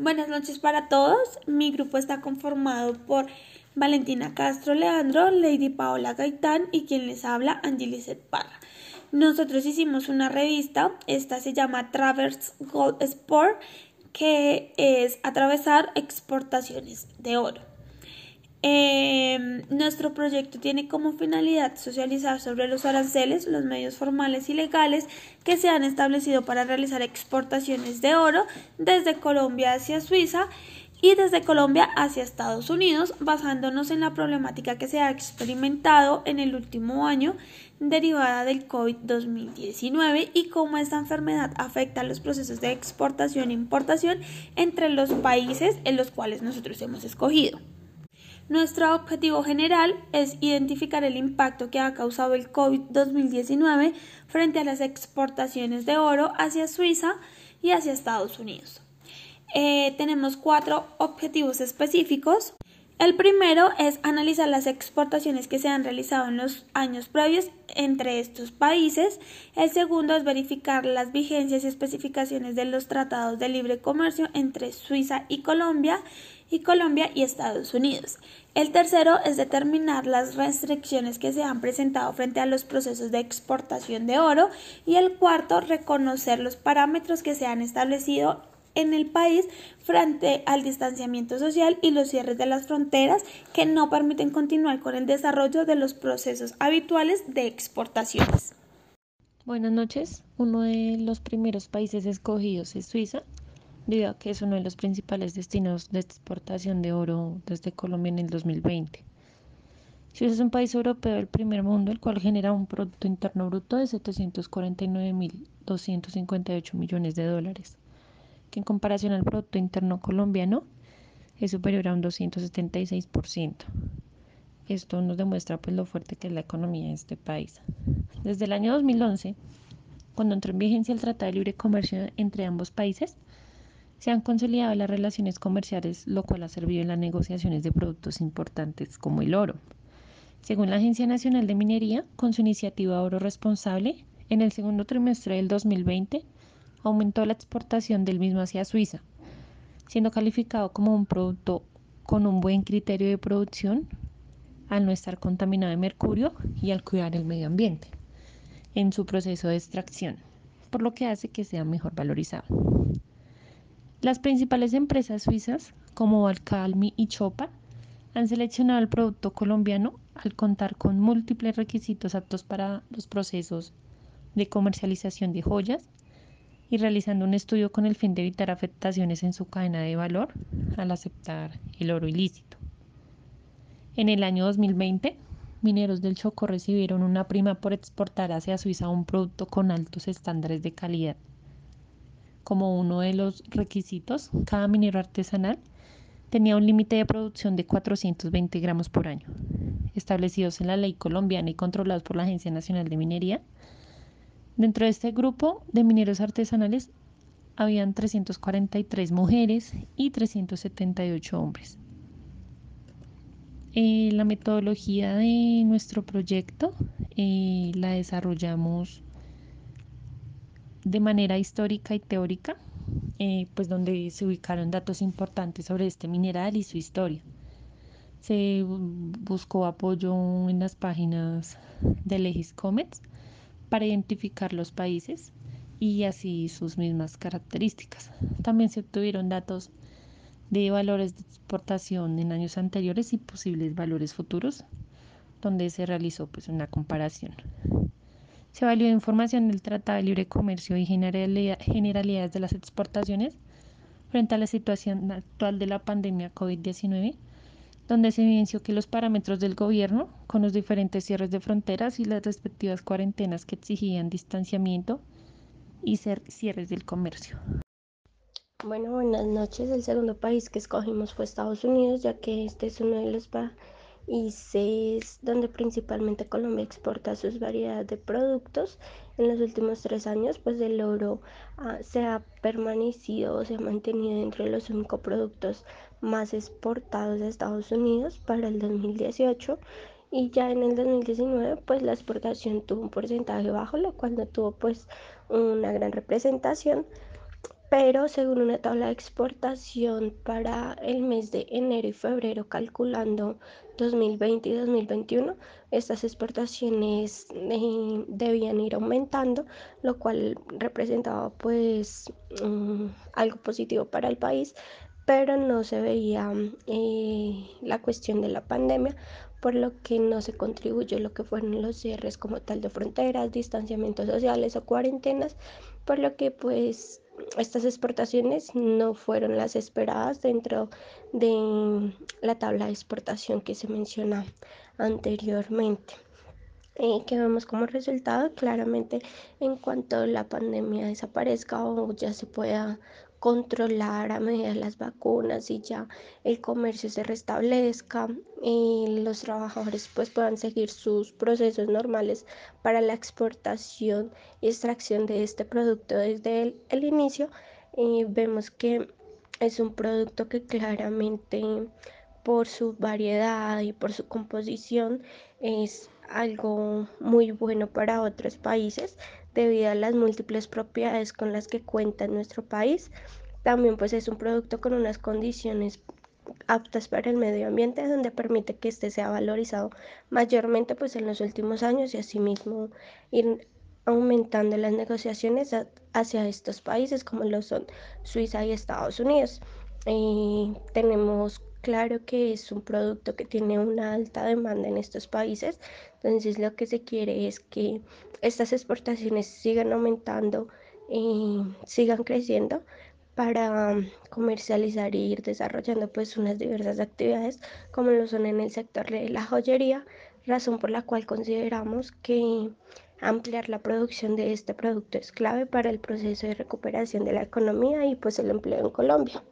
Buenas noches para todos. Mi grupo está conformado por Valentina Castro Leandro, Lady Paola Gaitán y quien les habla, Angelicet Parra. Nosotros hicimos una revista, esta se llama Travers Gold Sport, que es atravesar exportaciones de oro. Eh, nuestro proyecto tiene como finalidad socializar sobre los aranceles, los medios formales y legales que se han establecido para realizar exportaciones de oro desde Colombia hacia Suiza y desde Colombia hacia Estados Unidos, basándonos en la problemática que se ha experimentado en el último año derivada del COVID-2019 y cómo esta enfermedad afecta los procesos de exportación e importación entre los países en los cuales nosotros hemos escogido. Nuestro objetivo general es identificar el impacto que ha causado el COVID-2019 frente a las exportaciones de oro hacia Suiza y hacia Estados Unidos. Eh, tenemos cuatro objetivos específicos. El primero es analizar las exportaciones que se han realizado en los años previos entre estos países. El segundo es verificar las vigencias y especificaciones de los tratados de libre comercio entre Suiza y Colombia y Colombia y Estados Unidos. El tercero es determinar las restricciones que se han presentado frente a los procesos de exportación de oro y el cuarto, reconocer los parámetros que se han establecido en el país frente al distanciamiento social y los cierres de las fronteras que no permiten continuar con el desarrollo de los procesos habituales de exportaciones. Buenas noches. Uno de los primeros países escogidos es Suiza, que es uno de los principales destinos de exportación de oro desde Colombia en el 2020. Suiza es un país europeo del primer mundo, el cual genera un Producto Interno Bruto de 749.258 millones de dólares, que en comparación al Producto Interno colombiano es superior a un 276%. Esto nos demuestra pues lo fuerte que es la economía de este país. Desde el año 2011, cuando entró en vigencia el Tratado de Libre Comercio entre ambos países, se han consolidado las relaciones comerciales, lo cual ha servido en las negociaciones de productos importantes como el oro. Según la Agencia Nacional de Minería, con su iniciativa Oro Responsable, en el segundo trimestre del 2020 aumentó la exportación del mismo hacia Suiza, siendo calificado como un producto con un buen criterio de producción al no estar contaminado de mercurio y al cuidar el medio ambiente en su proceso de extracción, por lo que hace que sea mejor valorizado. Las principales empresas suizas, como Alcalmi y Chopa, han seleccionado el producto colombiano al contar con múltiples requisitos aptos para los procesos de comercialización de joyas y realizando un estudio con el fin de evitar afectaciones en su cadena de valor al aceptar el oro ilícito. En el año 2020, mineros del Choco recibieron una prima por exportar hacia Suiza un producto con altos estándares de calidad como uno de los requisitos, cada minero artesanal tenía un límite de producción de 420 gramos por año, establecidos en la ley colombiana y controlados por la Agencia Nacional de Minería. Dentro de este grupo de mineros artesanales habían 343 mujeres y 378 hombres. Eh, la metodología de nuestro proyecto eh, la desarrollamos de manera histórica y teórica, eh, pues donde se ubicaron datos importantes sobre este mineral y su historia. Se buscó apoyo en las páginas de Legis Comets para identificar los países y así sus mismas características. También se obtuvieron datos de valores de exportación en años anteriores y posibles valores futuros, donde se realizó pues una comparación. Se valió información del Tratado de Libre Comercio y generalidades de las exportaciones frente a la situación actual de la pandemia COVID-19, donde se evidenció que los parámetros del gobierno, con los diferentes cierres de fronteras y las respectivas cuarentenas que exigían distanciamiento y cierres del comercio. Bueno, buenas noches. El segundo país que escogimos fue Estados Unidos, ya que este es uno de los países y es donde principalmente Colombia exporta sus variedades de productos. En los últimos tres años, pues el oro ah, se ha permanecido se ha mantenido entre los cinco productos más exportados de Estados Unidos para el 2018 y ya en el 2019 pues la exportación tuvo un porcentaje bajo, lo cual no tuvo pues una gran representación pero según una tabla de exportación para el mes de enero y febrero, calculando 2020 y 2021, estas exportaciones eh, debían ir aumentando, lo cual representaba pues mm, algo positivo para el país, pero no se veía eh, la cuestión de la pandemia, por lo que no se contribuyó lo que fueron los cierres como tal de fronteras, distanciamientos sociales o cuarentenas, por lo que pues estas exportaciones no fueron las esperadas dentro de la tabla de exportación que se menciona anteriormente. Eh, que vemos como resultado claramente en cuanto la pandemia desaparezca o ya se pueda controlar a medida de las vacunas y ya el comercio se restablezca y los trabajadores pues puedan seguir sus procesos normales para la exportación y extracción de este producto desde el, el inicio eh, vemos que es un producto que claramente por su variedad y por su composición es algo muy bueno para otros países debido a las múltiples propiedades con las que cuenta nuestro país. También pues es un producto con unas condiciones aptas para el medio ambiente donde permite que este sea valorizado mayormente pues en los últimos años y asimismo ir aumentando las negociaciones hacia estos países como lo son Suiza y Estados Unidos. Eh, tenemos claro que es un producto que tiene una alta demanda en estos países, entonces lo que se quiere es que estas exportaciones sigan aumentando, y sigan creciendo para comercializar y ir desarrollando pues unas diversas actividades como lo son en el sector de la joyería, razón por la cual consideramos que ampliar la producción de este producto es clave para el proceso de recuperación de la economía y pues el empleo en Colombia.